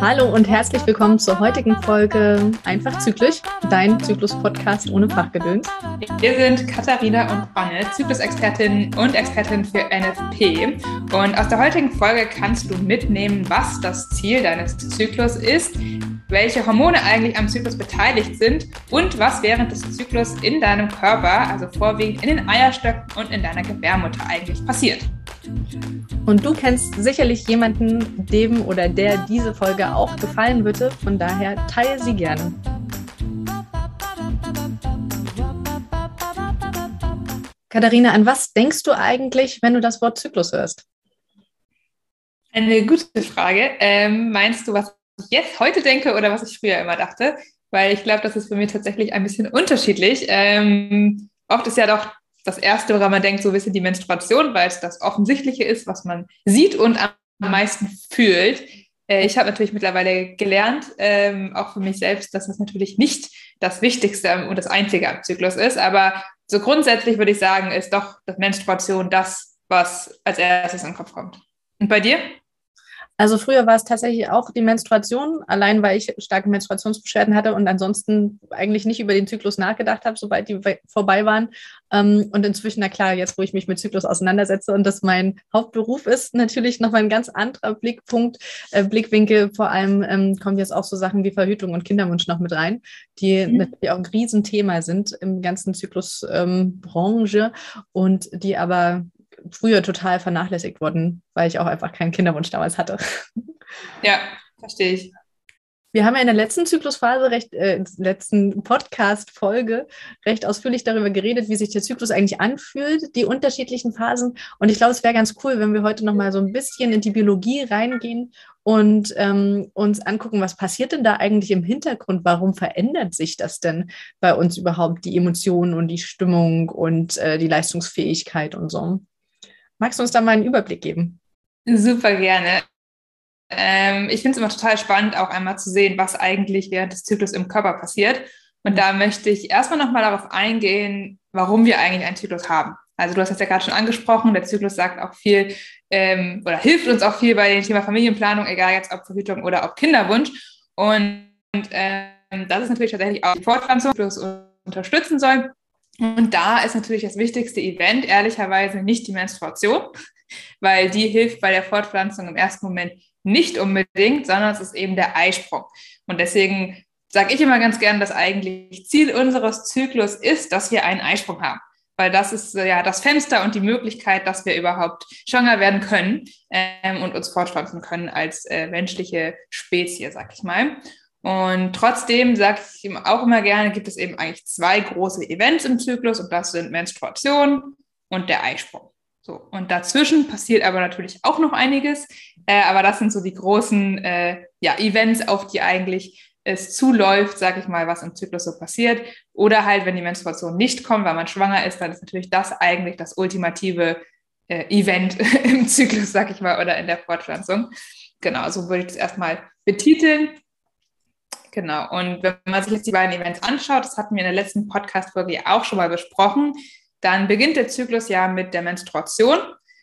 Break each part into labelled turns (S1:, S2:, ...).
S1: Hallo und herzlich willkommen zur heutigen Folge Einfach Zyklisch, dein Zyklus-Podcast ohne Fachgedöns.
S2: Wir sind Katharina und Anne, Zyklus-Expertin und Expertin für NFP. Und aus der heutigen Folge kannst du mitnehmen, was das Ziel deines Zyklus ist, welche Hormone eigentlich am Zyklus beteiligt sind und was während des Zyklus in deinem Körper, also vorwiegend in den Eierstöcken und in deiner Gebärmutter eigentlich passiert.
S1: Und du kennst sicherlich jemanden, dem oder der diese Folge auch gefallen würde. Von daher teile sie gerne. Katharina, an was denkst du eigentlich, wenn du das Wort Zyklus hörst?
S2: Eine gute Frage. Ähm, meinst du, was ich jetzt heute denke oder was ich früher immer dachte? Weil ich glaube, das ist für mich tatsächlich ein bisschen unterschiedlich. Ähm, oft ist ja doch das Erste, woran man denkt, so ein bisschen die Menstruation, weil es das Offensichtliche ist, was man sieht und am meisten fühlt. Äh, ich habe natürlich mittlerweile gelernt, ähm, auch für mich selbst, dass das natürlich nicht das Wichtigste und das Einzige am Zyklus ist. Aber so grundsätzlich würde ich sagen, ist doch Menstruation das, was als erstes in den Kopf kommt. Und bei dir?
S1: Also früher war es tatsächlich auch die Menstruation, allein weil ich starke Menstruationsbeschwerden hatte und ansonsten eigentlich nicht über den Zyklus nachgedacht habe, sobald die vorbei waren. Ähm, und inzwischen, na klar, jetzt wo ich mich mit Zyklus auseinandersetze und das mein Hauptberuf ist, natürlich nochmal ein ganz anderer Blickpunkt, äh, Blickwinkel. Vor allem ähm, kommen jetzt auch so Sachen wie Verhütung und Kinderwunsch noch mit rein, die mhm. natürlich auch ein Riesenthema sind im ganzen Zyklusbranche und die aber früher total vernachlässigt wurden, weil ich auch einfach keinen Kinderwunsch damals hatte.
S2: Ja, verstehe ich.
S1: Wir haben ja in der letzten Zyklusphase, recht, äh, letzten Podcast-Folge, recht ausführlich darüber geredet, wie sich der Zyklus eigentlich anfühlt, die unterschiedlichen Phasen. Und ich glaube, es wäre ganz cool, wenn wir heute nochmal so ein bisschen in die Biologie reingehen und ähm, uns angucken, was passiert denn da eigentlich im Hintergrund? Warum verändert sich das denn bei uns überhaupt, die Emotionen und die Stimmung und äh, die Leistungsfähigkeit und so? Magst du uns da mal einen Überblick geben?
S2: Super gerne. Ähm, ich finde es immer total spannend, auch einmal zu sehen, was eigentlich während des Zyklus im Körper passiert. Und da möchte ich erstmal nochmal darauf eingehen, warum wir eigentlich einen Zyklus haben. Also du hast es ja gerade schon angesprochen, der Zyklus sagt auch viel ähm, oder hilft uns auch viel bei dem Thema Familienplanung, egal jetzt ob Verhütung oder ob Kinderwunsch. Und, ähm, das ist natürlich tatsächlich auch die Fortpflanzung, die uns unterstützen soll. Und da ist natürlich das wichtigste Event ehrlicherweise nicht die Menstruation, weil die hilft bei der Fortpflanzung im ersten Moment nicht unbedingt, sondern es ist eben der Eisprung. Und deswegen sage ich immer ganz gern, dass eigentlich Ziel unseres Zyklus ist, dass wir einen Eisprung haben. Weil das ist ja das Fenster und die Möglichkeit, dass wir überhaupt schwanger werden können ähm, und uns fortpflanzen können als äh, menschliche Spezie, sag ich mal. Und trotzdem sage ich ihm auch immer gerne, gibt es eben eigentlich zwei große Events im Zyklus und das sind Menstruation und der Eisprung. So, und dazwischen passiert aber natürlich auch noch einiges, äh, aber das sind so die großen äh, ja, Events, auf die eigentlich es zuläuft, sage ich mal, was im Zyklus so passiert. Oder halt, wenn die Menstruation nicht kommt, weil man schwanger ist, dann ist natürlich das eigentlich das ultimative äh, Event im Zyklus, sage ich mal, oder in der Fortpflanzung. Genau, so würde ich das erstmal betiteln. Genau. Und wenn man sich jetzt die beiden Events anschaut, das hatten wir in der letzten Podcast-Folge auch schon mal besprochen, dann beginnt der Zyklus ja mit der Menstruation.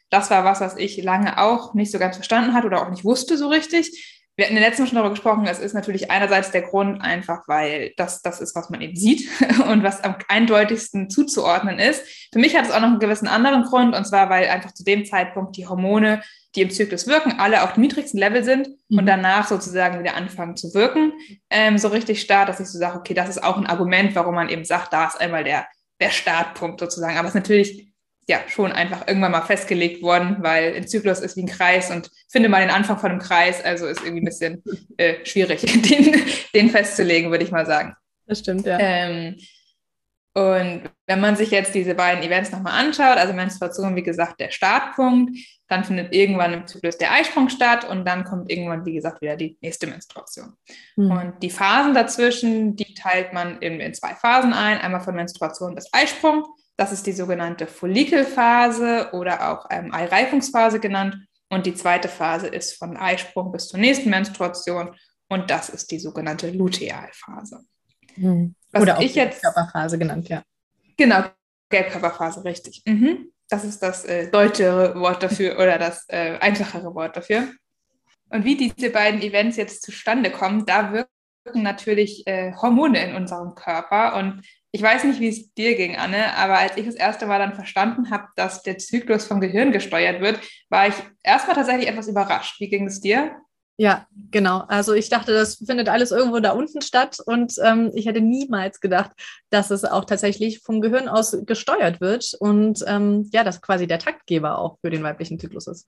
S2: Das war was, was ich lange auch nicht so ganz verstanden hatte oder auch nicht wusste so richtig. Wir hatten in der letzten schon darüber gesprochen, es ist natürlich einerseits der Grund einfach, weil das das ist, was man eben sieht und was am eindeutigsten zuzuordnen ist. Für mich hat es auch noch einen gewissen anderen Grund und zwar, weil einfach zu dem Zeitpunkt die Hormone die im Zyklus wirken, alle auf dem niedrigsten Level sind mhm. und danach sozusagen wieder anfangen zu wirken, ähm, so richtig stark, dass ich so sage, okay, das ist auch ein Argument, warum man eben sagt, da ist einmal der, der Startpunkt sozusagen. Aber es ist natürlich ja schon einfach irgendwann mal festgelegt worden, weil ein Zyklus ist wie ein Kreis und finde mal den Anfang von einem Kreis, also ist irgendwie ein bisschen äh, schwierig, den, den festzulegen, würde ich mal sagen.
S1: Das stimmt, ja.
S2: Ähm, und wenn man sich jetzt diese beiden Events nochmal anschaut, also Menstruation, wie gesagt, der Startpunkt, dann findet irgendwann im Zyklus der Eisprung statt und dann kommt irgendwann, wie gesagt, wieder die nächste Menstruation. Mhm. Und die Phasen dazwischen, die teilt man in, in zwei Phasen ein, einmal von Menstruation bis Eisprung. Das ist die sogenannte Follikelphase oder auch ähm, Eireifungsphase genannt. Und die zweite Phase ist von Eisprung bis zur nächsten Menstruation und das ist die sogenannte Lutealphase.
S1: Mhm. Oder auch ich jetzt Gelbkörperphase genannt, ja.
S2: Genau, Gelbkörperphase, richtig. Mhm. Das ist das äh, deutschere Wort dafür oder das äh, einfachere Wort dafür. Und wie diese beiden Events jetzt zustande kommen, da wirken natürlich äh, Hormone in unserem Körper. Und ich weiß nicht, wie es dir ging, Anne, aber als ich das erste Mal dann verstanden habe, dass der Zyklus vom Gehirn gesteuert wird, war ich erstmal tatsächlich etwas überrascht. Wie ging es dir?
S1: Ja, genau. Also ich dachte, das findet alles irgendwo da unten statt und ähm, ich hätte niemals gedacht, dass es auch tatsächlich vom Gehirn aus gesteuert wird und ähm, ja, das quasi der Taktgeber auch für den weiblichen Zyklus ist.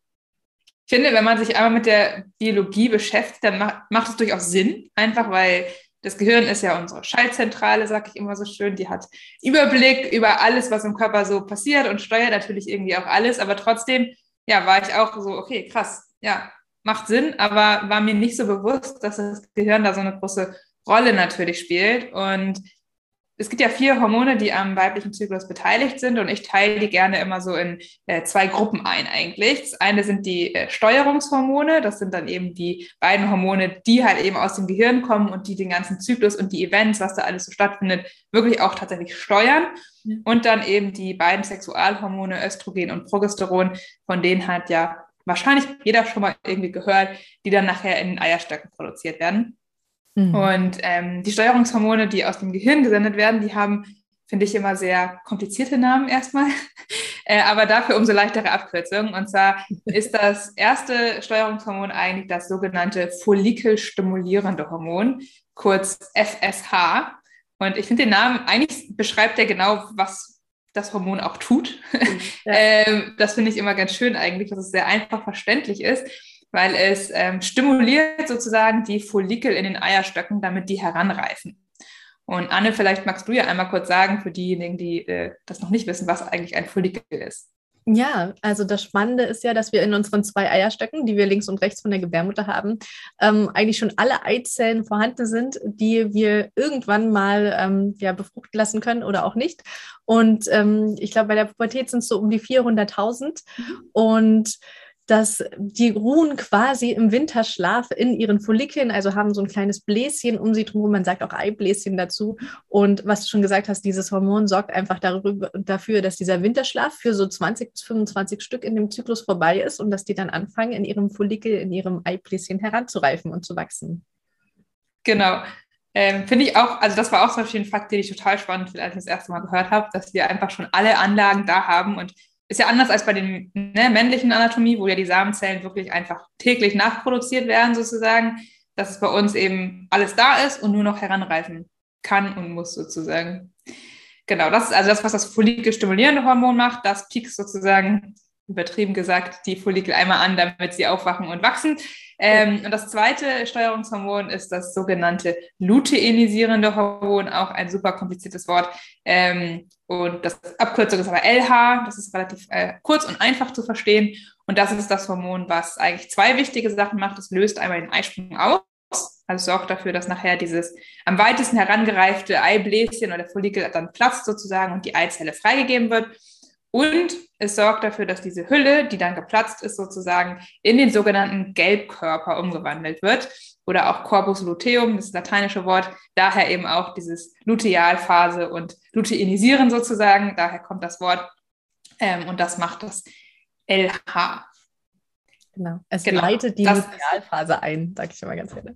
S2: Ich finde, wenn man sich einmal mit der Biologie beschäftigt, dann macht, macht es durchaus Sinn, einfach weil das Gehirn ist ja unsere Schaltzentrale, sage ich immer so schön. Die hat Überblick über alles, was im Körper so passiert und steuert natürlich irgendwie auch alles. Aber trotzdem, ja, war ich auch so, okay, krass, ja, macht Sinn, aber war mir nicht so bewusst, dass das Gehirn da so eine große Rolle natürlich spielt. Und es gibt ja vier Hormone, die am weiblichen Zyklus beteiligt sind und ich teile die gerne immer so in äh, zwei Gruppen ein eigentlich. Das eine sind die äh, Steuerungshormone, das sind dann eben die beiden Hormone, die halt eben aus dem Gehirn kommen und die den ganzen Zyklus und die Events, was da alles so stattfindet, wirklich auch tatsächlich steuern. Und dann eben die beiden Sexualhormone, Östrogen und Progesteron, von denen hat ja wahrscheinlich jeder schon mal irgendwie gehört, die dann nachher in den Eierstöcken produziert werden. Mhm. Und ähm, die Steuerungshormone, die aus dem Gehirn gesendet werden, die haben, finde ich, immer sehr komplizierte Namen erstmal, äh, aber dafür umso leichtere Abkürzungen. Und zwar ist das erste Steuerungshormon eigentlich das sogenannte follikelstimulierende Hormon, kurz FSH. Und ich finde den Namen, eigentlich beschreibt er genau, was das Hormon auch tut. Ja. ähm, das finde ich immer ganz schön eigentlich, dass es sehr einfach verständlich ist, weil es ähm, stimuliert sozusagen die Follikel in den Eierstöcken, damit die heranreifen. Und Anne, vielleicht magst du ja einmal kurz sagen für diejenigen, die äh, das noch nicht wissen, was eigentlich ein Follikel ist.
S1: Ja, also das Spannende ist ja, dass wir in unseren zwei Eierstöcken, die wir links und rechts von der Gebärmutter haben, ähm, eigentlich schon alle Eizellen vorhanden sind, die wir irgendwann mal ähm, ja, befruchten lassen können oder auch nicht. Und ähm, ich glaube, bei der Pubertät sind es so um die 400.000. Mhm. Und dass die ruhen quasi im Winterschlaf in ihren Follikeln, also haben so ein kleines Bläschen um sie drum. Man sagt auch Eibläschen dazu. Und was du schon gesagt hast, dieses Hormon sorgt einfach darüber, dafür, dass dieser Winterschlaf für so 20 bis 25 Stück in dem Zyklus vorbei ist und dass die dann anfangen, in ihrem Follikel, in ihrem Eibläschen heranzureifen und zu wachsen.
S2: Genau. Ähm, Finde ich auch, also das war auch zum Beispiel ein Fakt, den ich total spannend finde, als ich das erste Mal gehört habe, dass wir einfach schon alle Anlagen da haben und ist ja anders als bei den ne, männlichen Anatomie, wo ja die Samenzellen wirklich einfach täglich nachproduziert werden, sozusagen, dass es bei uns eben alles da ist und nur noch heranreifen kann und muss, sozusagen. Genau, das ist also das, was das Follikel-stimulierende Hormon macht. Das piekst sozusagen, übertrieben gesagt, die Follikel einmal an, damit sie aufwachen und wachsen. Ähm, und das zweite Steuerungshormon ist das sogenannte luteinisierende Hormon, auch ein super kompliziertes Wort. Ähm, und das Abkürzung ist aber LH, das ist relativ äh, kurz und einfach zu verstehen. Und das ist das Hormon, was eigentlich zwei wichtige Sachen macht. Es löst einmal den Eisprung aus, also sorgt dafür, dass nachher dieses am weitesten herangereifte Eibläschen oder Follikel dann platzt sozusagen und die Eizelle freigegeben wird. Und es sorgt dafür, dass diese Hülle, die dann geplatzt ist, sozusagen in den sogenannten Gelbkörper umgewandelt wird. Oder auch Corpus luteum, das, das lateinische Wort, daher eben auch dieses Lutealphase und Luteinisieren sozusagen, daher kommt das Wort. Ähm, und das macht das LH.
S1: Genau, es genau. leitet die Lutealphase ein, sage ich immer ganz gerne.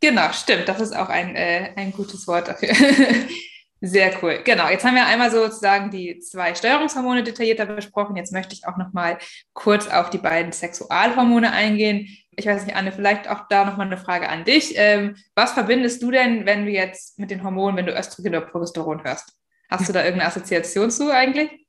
S2: Genau, stimmt, das ist auch ein, äh, ein gutes Wort dafür. Sehr cool. Genau. Jetzt haben wir einmal sozusagen die zwei Steuerungshormone detaillierter besprochen. Jetzt möchte ich auch noch mal kurz auf die beiden Sexualhormone eingehen. Ich weiß nicht, Anne, vielleicht auch da noch mal eine Frage an dich. Ähm, was verbindest du denn, wenn du jetzt mit den Hormonen, wenn du Östrogen oder Progesteron hörst? Hast du da irgendeine Assoziation zu eigentlich?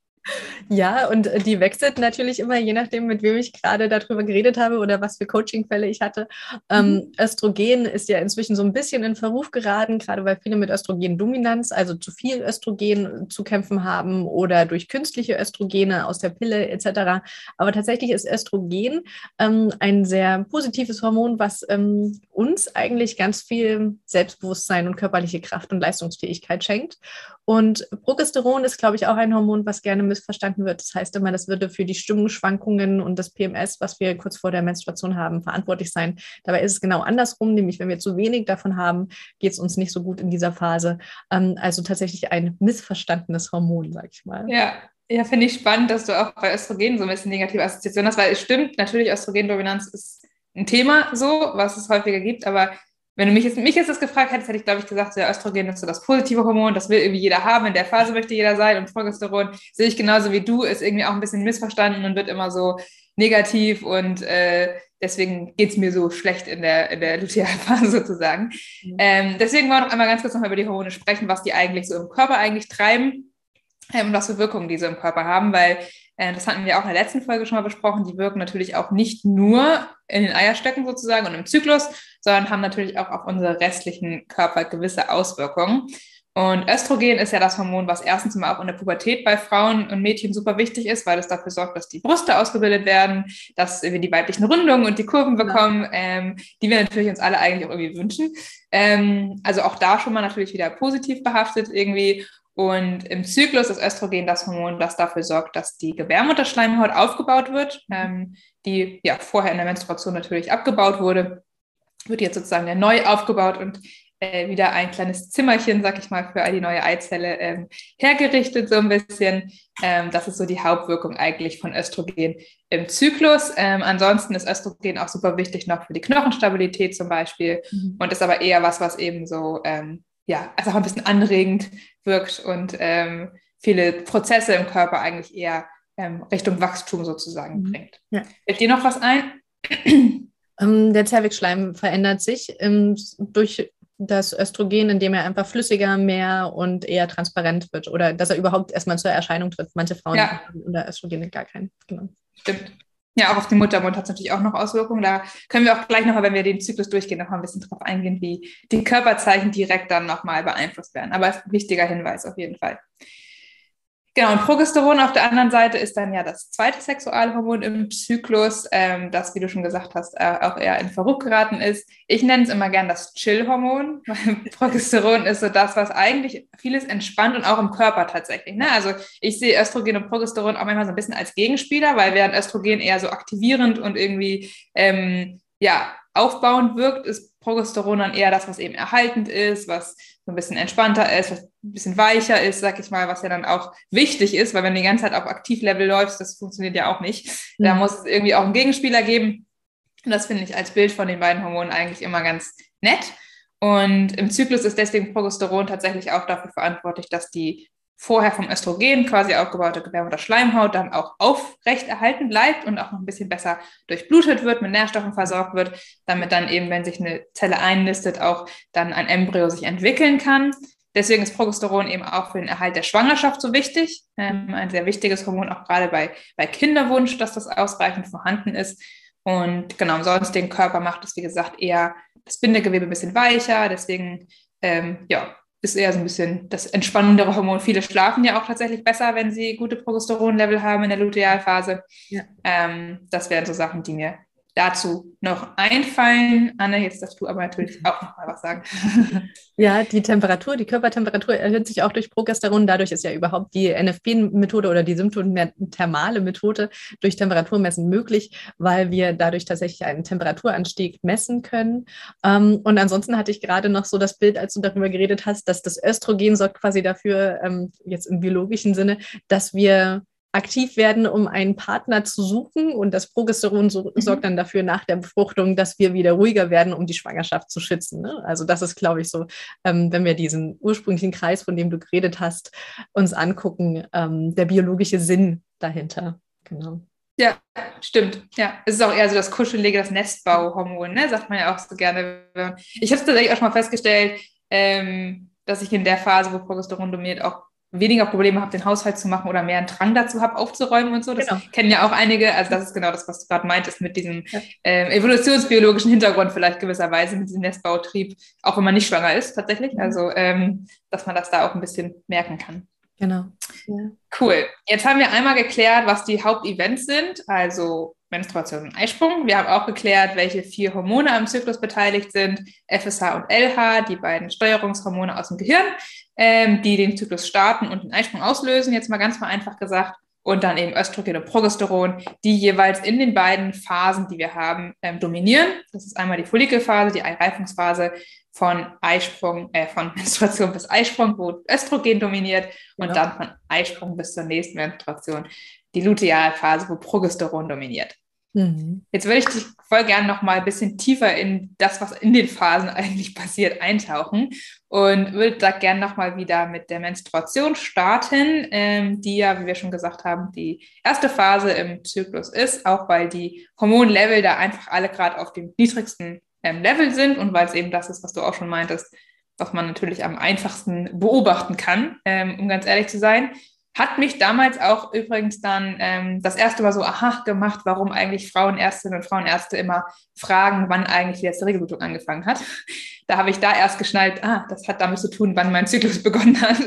S1: Ja, und äh, die wechselt natürlich immer, je nachdem, mit wem ich gerade darüber geredet habe oder was für Coachingfälle ich hatte. Ähm, mhm. Östrogen ist ja inzwischen so ein bisschen in Verruf geraten, gerade weil viele mit Östrogendominanz, also zu viel Östrogen zu kämpfen haben oder durch künstliche Östrogene aus der Pille etc. Aber tatsächlich ist Östrogen ähm, ein sehr positives Hormon, was ähm, uns eigentlich ganz viel Selbstbewusstsein und körperliche Kraft und Leistungsfähigkeit schenkt. Und Progesteron ist, glaube ich, auch ein Hormon, was gerne missverstanden wird. Das heißt immer, das würde für die Stimmungsschwankungen und das PMS, was wir kurz vor der Menstruation haben, verantwortlich sein. Dabei ist es genau andersrum, nämlich wenn wir zu wenig davon haben, geht es uns nicht so gut in dieser Phase. Ähm, also tatsächlich ein missverstandenes Hormon, sage ich mal.
S2: Ja, Ja, finde ich spannend, dass du auch bei Östrogen so ein bisschen negative Assoziationen hast, weil es stimmt, natürlich Östrogendominanz ist ein Thema so, was es häufiger gibt, aber wenn du mich jetzt, mich jetzt das gefragt hättest, hätte ich, glaube ich, gesagt, so, ja, Östrogen ist so das positive Hormon, das will irgendwie jeder haben, in der Phase möchte jeder sein und Progesteron sehe ich genauso wie du, ist irgendwie auch ein bisschen missverstanden und wird immer so negativ und äh, deswegen geht es mir so schlecht in der, in der Lutealphase sozusagen. Mhm. Ähm, deswegen wollen wir noch einmal ganz kurz nochmal über die Hormone sprechen, was die eigentlich so im Körper eigentlich treiben ähm, und was für Wirkungen die so im Körper haben, weil das hatten wir auch in der letzten Folge schon mal besprochen, die wirken natürlich auch nicht nur in den Eierstöcken sozusagen und im Zyklus, sondern haben natürlich auch auf unsere restlichen Körper gewisse Auswirkungen. Und Östrogen ist ja das Hormon, was erstens mal auch in der Pubertät bei Frauen und Mädchen super wichtig ist, weil es dafür sorgt, dass die Brüste ausgebildet werden, dass wir die weiblichen Rundungen und die Kurven bekommen, ähm, die wir natürlich uns alle eigentlich auch irgendwie wünschen. Ähm, also auch da schon mal natürlich wieder positiv behaftet irgendwie. Und im Zyklus ist Östrogen das Hormon, das dafür sorgt, dass die Gebärmutterschleimhaut aufgebaut wird, ähm, die ja vorher in der Menstruation natürlich abgebaut wurde, wird jetzt sozusagen ja neu aufgebaut und äh, wieder ein kleines Zimmerchen, sag ich mal, für all die neue Eizelle ähm, hergerichtet, so ein bisschen. Ähm, das ist so die Hauptwirkung eigentlich von Östrogen im Zyklus. Ähm, ansonsten ist Östrogen auch super wichtig noch für die Knochenstabilität zum Beispiel mhm. und ist aber eher was, was eben so ähm, ja, also auch ein bisschen anregend wirkt und ähm, viele Prozesse im Körper eigentlich eher ähm, Richtung Wachstum sozusagen mhm. bringt. Ja. Fällt dir noch was ein?
S1: Ähm, der Zervixschleim verändert sich ähm, durch das Östrogen, indem er einfach flüssiger, mehr und eher transparent wird oder dass er überhaupt erstmal zur Erscheinung tritt. Manche Frauen ja. haben unter Östrogen gar keinen. Genau.
S2: Stimmt. Ja, auch auf den Muttermund hat es natürlich auch noch Auswirkungen. Da können wir auch gleich nochmal, wenn wir den Zyklus durchgehen, nochmal ein bisschen drauf eingehen, wie die Körperzeichen direkt dann nochmal beeinflusst werden. Aber wichtiger Hinweis auf jeden Fall. Genau, und Progesteron auf der anderen Seite ist dann ja das zweite Sexualhormon im Zyklus, ähm, das, wie du schon gesagt hast, äh, auch eher in Verrückt geraten ist. Ich nenne es immer gern das Chill-Hormon, weil Progesteron ist so das, was eigentlich vieles entspannt und auch im Körper tatsächlich. Ne? Also ich sehe Östrogen und Progesteron auch manchmal so ein bisschen als Gegenspieler, weil während Östrogen eher so aktivierend und irgendwie ähm, ja, aufbauend wirkt, ist Progesteron dann eher das, was eben erhaltend ist, was so ein bisschen entspannter ist, was ein bisschen weicher ist, sag ich mal, was ja dann auch wichtig ist, weil wenn du die ganze Zeit auf Aktivlevel läufst, das funktioniert ja auch nicht. Mhm. Da muss es irgendwie auch einen Gegenspieler geben. Und das finde ich als Bild von den beiden Hormonen eigentlich immer ganz nett. Und im Zyklus ist deswegen Progesteron tatsächlich auch dafür verantwortlich, dass die vorher vom Östrogen quasi aufgebaute Gebärmutterschleimhaut dann auch aufrecht erhalten bleibt und auch noch ein bisschen besser durchblutet wird, mit Nährstoffen versorgt wird, damit dann eben, wenn sich eine Zelle einnistet, auch dann ein Embryo sich entwickeln kann. Deswegen ist Progesteron eben auch für den Erhalt der Schwangerschaft so wichtig. Ähm, ein sehr wichtiges Hormon, auch gerade bei, bei Kinderwunsch, dass das ausreichend vorhanden ist. Und genau, sonst den Körper macht es, wie gesagt, eher das Bindegewebe ein bisschen weicher. Deswegen, ähm, ja, ist eher so ein bisschen das entspannendere Hormon. Viele schlafen ja auch tatsächlich besser, wenn sie gute Progesteronlevel haben in der Lutealphase. Ja. Ähm, das wären so Sachen, die mir dazu noch einfallen. Anne, jetzt darfst du aber natürlich auch noch mal was sagen.
S1: Ja, die Temperatur, die Körpertemperatur erhöht sich auch durch Progesteron. Dadurch ist ja überhaupt die NFP-Methode oder die symptothermale Methode durch Temperaturmessen möglich, weil wir dadurch tatsächlich einen Temperaturanstieg messen können. Ähm, und ansonsten hatte ich gerade noch so das Bild, als du darüber geredet hast, dass das Östrogen sorgt quasi dafür, ähm, jetzt im biologischen Sinne, dass wir aktiv werden, um einen Partner zu suchen. Und das Progesteron so, mhm. sorgt dann dafür nach der Befruchtung, dass wir wieder ruhiger werden, um die Schwangerschaft zu schützen. Ne? Also das ist, glaube ich, so, ähm, wenn wir diesen ursprünglichen Kreis, von dem du geredet hast, uns angucken, ähm, der biologische Sinn dahinter. Genau.
S2: Ja, stimmt. Ja, es ist auch eher so das kuschelige, das Nestbauhormon, ne? sagt man ja auch so gerne. Ich habe es tatsächlich auch schon mal festgestellt, ähm, dass ich in der Phase, wo Progesteron dominiert, auch weniger Probleme habe, den Haushalt zu machen oder mehr einen Drang dazu habe, aufzuräumen und so. Das genau. kennen ja auch einige. Also das ist genau das, was du gerade meintest mit diesem ja. äh, evolutionsbiologischen Hintergrund vielleicht gewisserweise, mit diesem Nestbautrieb, auch wenn man nicht schwanger ist tatsächlich. Mhm. Also ähm, dass man das da auch ein bisschen merken kann.
S1: Genau.
S2: Ja. Cool. Jetzt haben wir einmal geklärt, was die Hauptevents sind, also Menstruation und Eisprung. Wir haben auch geklärt, welche vier Hormone am Zyklus beteiligt sind, FSH und LH, die beiden Steuerungshormone aus dem Gehirn, ähm, die den Zyklus starten und den Eisprung auslösen. Jetzt mal ganz vereinfacht gesagt. und dann eben Östrogen und Progesteron, die jeweils in den beiden Phasen, die wir haben, ähm, dominieren. Das ist einmal die Follikelphase, die Eireifungsphase von Eisprung, äh, von Menstruation bis Eisprung, wo Östrogen dominiert und genau. dann von Eisprung bis zur nächsten Menstruation die Lutealphase, wo Progesteron dominiert. Mhm. Jetzt würde ich dich voll gerne noch mal ein bisschen tiefer in das, was in den Phasen eigentlich passiert, eintauchen und würde da gerne noch mal wieder mit der Menstruation starten, ähm, die ja, wie wir schon gesagt haben, die erste Phase im Zyklus ist, auch weil die Hormonlevel da einfach alle gerade auf dem niedrigsten ähm, Level sind und weil es eben das ist, was du auch schon meintest, was man natürlich am einfachsten beobachten kann, ähm, um ganz ehrlich zu sein. Hat mich damals auch übrigens dann ähm, das erste Mal so aha gemacht, warum eigentlich Frauenärztinnen und Frauenärzte immer fragen, wann eigentlich die letzte Regelblutung angefangen hat. Da habe ich da erst geschnallt, ah, das hat damit zu tun, wann mein Zyklus begonnen hat,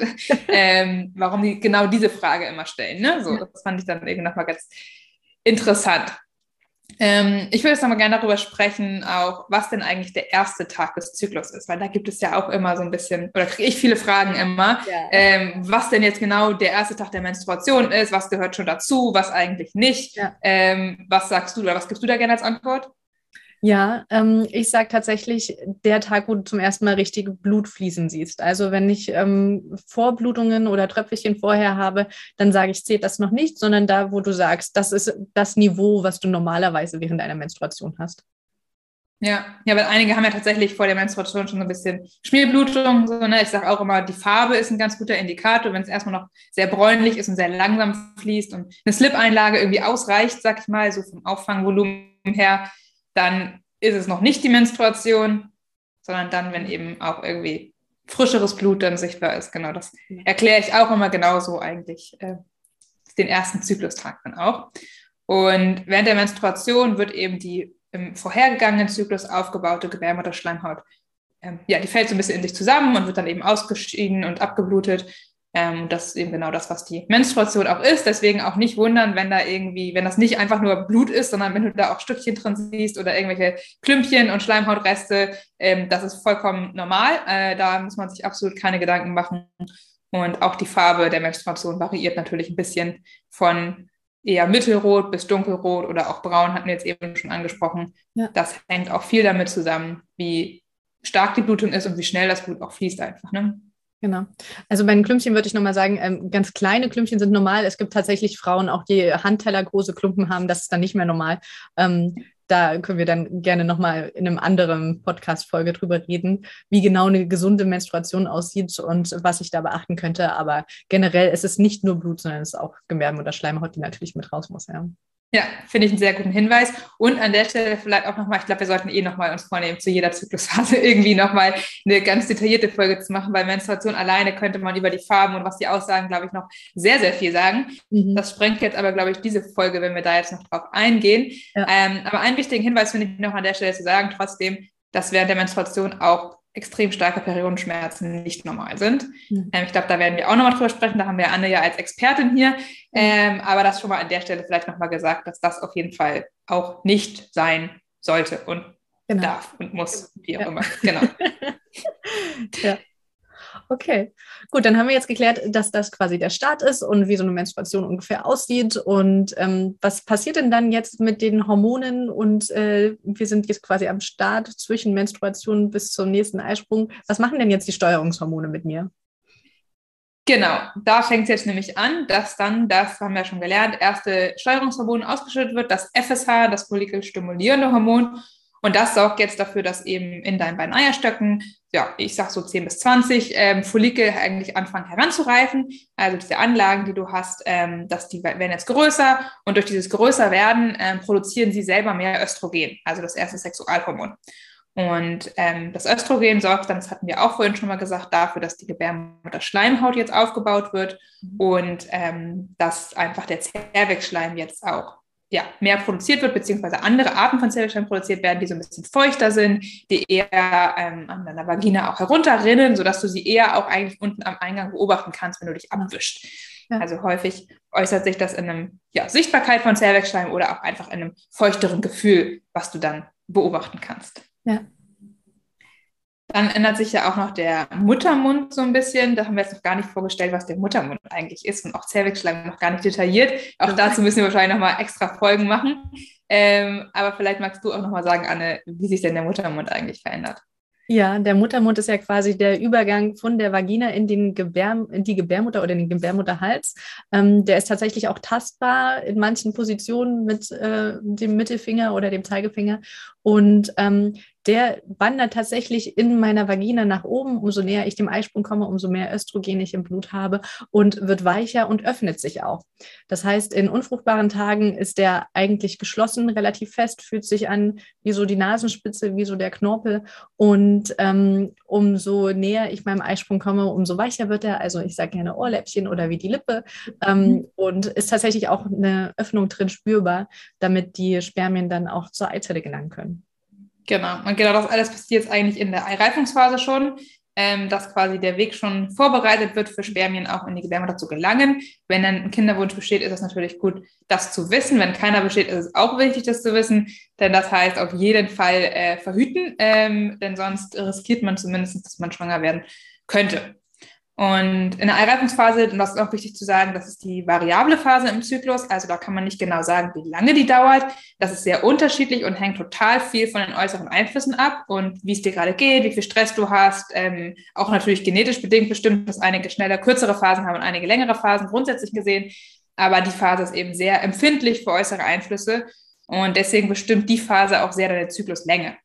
S2: ähm, warum die genau diese Frage immer stellen. Ne? So, das fand ich dann irgendwie nochmal ganz interessant. Ähm, ich würde jetzt nochmal gerne darüber sprechen, auch was denn eigentlich der erste Tag des Zyklus ist, weil da gibt es ja auch immer so ein bisschen, oder kriege ich viele Fragen immer, ja. ähm, was denn jetzt genau der erste Tag der Menstruation ist, was gehört schon dazu, was eigentlich nicht. Ja. Ähm, was sagst du oder was gibst du da gerne als Antwort?
S1: Ja, ähm, ich sage tatsächlich der Tag, wo du zum ersten Mal richtige Blutfließen siehst. Also wenn ich ähm, Vorblutungen oder Tröpfchen vorher habe, dann sage ich, zählt das noch nicht, sondern da, wo du sagst, das ist das Niveau, was du normalerweise während einer Menstruation hast.
S2: Ja, ja, weil einige haben ja tatsächlich vor der Menstruation schon so ein bisschen Schmierblutung. So, ne? Ich sage auch immer, die Farbe ist ein ganz guter Indikator, wenn es erstmal noch sehr bräunlich ist und sehr langsam fließt und eine Slip-Einlage irgendwie ausreicht, sag ich mal, so vom Auffangvolumen her, dann ist es noch nicht die Menstruation, sondern dann, wenn eben auch irgendwie frischeres Blut dann sichtbar ist. Genau, das erkläre ich auch immer genauso eigentlich äh, den ersten Zyklustag dann auch. Und während der Menstruation wird eben die im vorhergegangenen Zyklus aufgebaute Gebärmutterschleimhaut, ähm, ja, die fällt so ein bisschen in sich zusammen und wird dann eben ausgeschieden und abgeblutet. Ähm, das ist eben genau das, was die Menstruation auch ist. Deswegen auch nicht wundern, wenn da irgendwie, wenn das nicht einfach nur Blut ist, sondern wenn du da auch Stückchen drin siehst oder irgendwelche Klümpchen und Schleimhautreste. Ähm, das ist vollkommen normal. Äh, da muss man sich absolut keine Gedanken machen. Und auch die Farbe der Menstruation variiert natürlich ein bisschen von eher mittelrot bis dunkelrot oder auch braun, hatten wir jetzt eben schon angesprochen. Ja. Das hängt auch viel damit zusammen, wie stark die Blutung ist und wie schnell das Blut auch fließt einfach. Ne?
S1: Genau. Also bei den Klümpchen würde ich nochmal sagen, ähm, ganz kleine Klümpchen sind normal. Es gibt tatsächlich Frauen, auch die Handteller große Klumpen haben, das ist dann nicht mehr normal. Ähm, da können wir dann gerne nochmal in einem anderen Podcast-Folge drüber reden, wie genau eine gesunde Menstruation aussieht und was ich da beachten könnte. Aber generell ist es nicht nur Blut, sondern es ist auch Gebärden oder Schleimhaut, die natürlich mit raus muss. Ja.
S2: Ja, finde ich einen sehr guten Hinweis. Und an der Stelle vielleicht auch nochmal, ich glaube, wir sollten eh nochmal uns vornehmen, zu jeder Zyklusphase irgendwie nochmal eine ganz detaillierte Folge zu machen, weil Menstruation alleine könnte man über die Farben und was die aussagen, glaube ich, noch sehr, sehr viel sagen. Mhm. Das sprengt jetzt aber, glaube ich, diese Folge, wenn wir da jetzt noch drauf eingehen. Ja. Ähm, aber einen wichtigen Hinweis finde ich noch an der Stelle zu sagen, trotzdem, dass während der Menstruation auch extrem starke Periodenschmerzen nicht normal sind. Mhm. Ähm, ich glaube, da werden wir auch nochmal drüber sprechen. Da haben wir Anne ja als Expertin hier. Mhm. Ähm, aber das schon mal an der Stelle vielleicht nochmal gesagt, dass das auf jeden Fall auch nicht sein sollte und genau. darf und muss, wie auch ja. immer. Genau.
S1: ja. Okay, gut, dann haben wir jetzt geklärt, dass das quasi der Start ist und wie so eine Menstruation ungefähr aussieht. Und ähm, was passiert denn dann jetzt mit den Hormonen? Und äh, wir sind jetzt quasi am Start zwischen Menstruation bis zum nächsten Eisprung. Was machen denn jetzt die Steuerungshormone mit mir?
S2: Genau, da fängt es jetzt nämlich an, dass dann, das haben wir schon gelernt, erste Steuerungshormon ausgeschüttet wird, das FSH, das follikelstimulierende Hormon. Und das sorgt jetzt dafür, dass eben in deinen beiden Eierstöcken, ja, ich sag so 10 bis 20 ähm, Follikel eigentlich anfangen heranzureifen. Also diese Anlagen, die du hast, ähm, dass die werden jetzt größer und durch dieses Größerwerden ähm, produzieren sie selber mehr Östrogen, also das erste Sexualhormon. Und ähm, das Östrogen sorgt dann, das hatten wir auch vorhin schon mal gesagt, dafür, dass die Gebärmutter Schleimhaut jetzt aufgebaut wird mhm. und ähm, dass einfach der Zervixschleim jetzt auch ja, mehr produziert wird, beziehungsweise andere Arten von Zellwäschern produziert werden, die so ein bisschen feuchter sind, die eher ähm, an deiner Vagina auch herunterrinnen, sodass du sie eher auch eigentlich unten am Eingang beobachten kannst, wenn du dich abwischst. Ja. Also häufig äußert sich das in einem ja, Sichtbarkeit von Zellwechselschleim oder auch einfach in einem feuchteren Gefühl, was du dann beobachten kannst.
S1: Ja.
S2: Dann ändert sich ja auch noch der Muttermund so ein bisschen. Da haben wir jetzt noch gar nicht vorgestellt, was der Muttermund eigentlich ist und auch Zervixschlangen noch gar nicht detailliert. Auch dazu müssen wir wahrscheinlich nochmal extra Folgen machen. Ähm, aber vielleicht magst du auch nochmal sagen, Anne, wie sich denn der Muttermund eigentlich verändert.
S1: Ja, der Muttermund ist ja quasi der Übergang von der Vagina in, den Gebär, in die Gebärmutter oder den Gebärmutterhals. Ähm, der ist tatsächlich auch tastbar in manchen Positionen mit äh, dem Mittelfinger oder dem Zeigefinger. Und ähm, der wandert tatsächlich in meiner Vagina nach oben. Umso näher ich dem Eisprung komme, umso mehr Östrogen ich im Blut habe und wird weicher und öffnet sich auch. Das heißt, in unfruchtbaren Tagen ist der eigentlich geschlossen, relativ fest, fühlt sich an wie so die Nasenspitze, wie so der Knorpel. Und ähm, umso näher ich meinem Eisprung komme, umso weicher wird er. Also ich sage gerne Ohrläppchen oder wie die Lippe. Ähm, mhm. und ist tatsächlich auch eine Öffnung drin spürbar, damit die Spermien dann auch zur Eizelle gelangen können.
S2: Genau, und genau das alles passiert jetzt eigentlich in der Eireifungsphase schon, ähm, dass quasi der Weg schon vorbereitet wird für Spermien auch in die Gebärmutter zu gelangen. Wenn dann ein Kinderwunsch besteht, ist es natürlich gut, das zu wissen. Wenn keiner besteht, ist es auch wichtig, das zu wissen, denn das heißt auf jeden Fall äh, verhüten, ähm, denn sonst riskiert man zumindest, dass man schwanger werden könnte. Und in der Eireifungsphase, und das ist auch wichtig zu sagen, das ist die variable Phase im Zyklus. Also da kann man nicht genau sagen, wie lange die dauert. Das ist sehr unterschiedlich und hängt total viel von den äußeren Einflüssen ab und wie es dir gerade geht, wie viel Stress du hast. Ähm, auch natürlich genetisch bedingt bestimmt, dass einige schneller kürzere Phasen haben und einige längere Phasen grundsätzlich gesehen. Aber die Phase ist eben sehr empfindlich für äußere Einflüsse und deswegen bestimmt die Phase auch sehr deine Zykluslänge.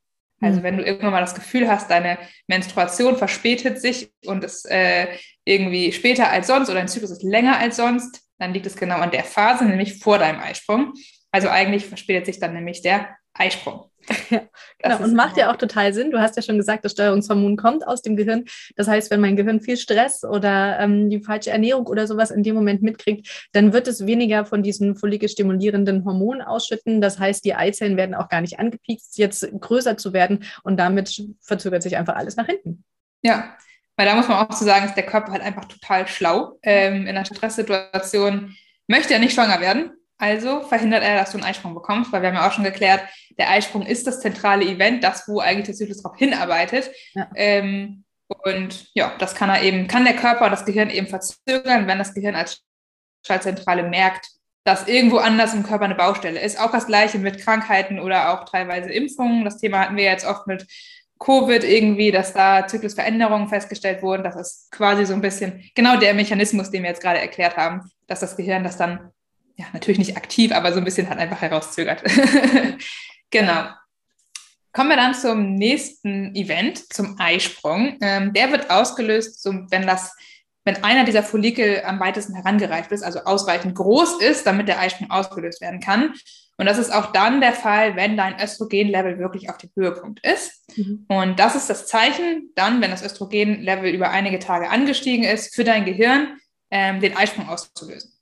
S2: Also mhm. wenn du irgendwann mal das Gefühl hast, deine Menstruation verspätet sich und ist äh, irgendwie später als sonst oder dein Zyklus ist länger als sonst, dann liegt es genau an der Phase, nämlich vor deinem Eisprung. Also eigentlich verspätet sich dann nämlich der Eisprung.
S1: Ja, genau. Und macht ja auch total Sinn. Du hast ja schon gesagt, das Steuerungshormon kommt aus dem Gehirn. Das heißt, wenn mein Gehirn viel Stress oder ähm, die falsche Ernährung oder sowas in dem Moment mitkriegt, dann wird es weniger von diesen follikelstimulierenden Hormonen ausschütten. Das heißt, die Eizellen werden auch gar nicht angepiekt, jetzt größer zu werden und damit verzögert sich einfach alles nach hinten.
S2: Ja, weil da muss man auch zu sagen, ist der Körper halt einfach total schlau. Ähm, in einer Stresssituation möchte er nicht schwanger werden also verhindert er, dass du einen Eisprung bekommst, weil wir haben ja auch schon geklärt, der Eisprung ist das zentrale Event, das, wo eigentlich der Zyklus darauf hinarbeitet. Ja. Ähm, und ja, das kann er eben, kann der Körper und das Gehirn eben verzögern, wenn das Gehirn als Schaltzentrale merkt, dass irgendwo anders im Körper eine Baustelle ist. Auch das Gleiche mit Krankheiten oder auch teilweise Impfungen. Das Thema hatten wir jetzt oft mit Covid irgendwie, dass da Zyklusveränderungen festgestellt wurden. Das ist quasi so ein bisschen genau der Mechanismus, den wir jetzt gerade erklärt haben, dass das Gehirn das dann ja, natürlich nicht aktiv, aber so ein bisschen halt einfach herauszögert. genau. Kommen wir dann zum nächsten Event, zum Eisprung. Ähm, der wird ausgelöst, so, wenn das, wenn einer dieser Follikel am weitesten herangereift ist, also ausreichend groß ist, damit der Eisprung ausgelöst werden kann. Und das ist auch dann der Fall, wenn dein Östrogenlevel wirklich auf dem Höhepunkt ist. Mhm. Und das ist das Zeichen, dann, wenn das Östrogenlevel über einige Tage angestiegen ist, für dein Gehirn ähm, den Eisprung auszulösen.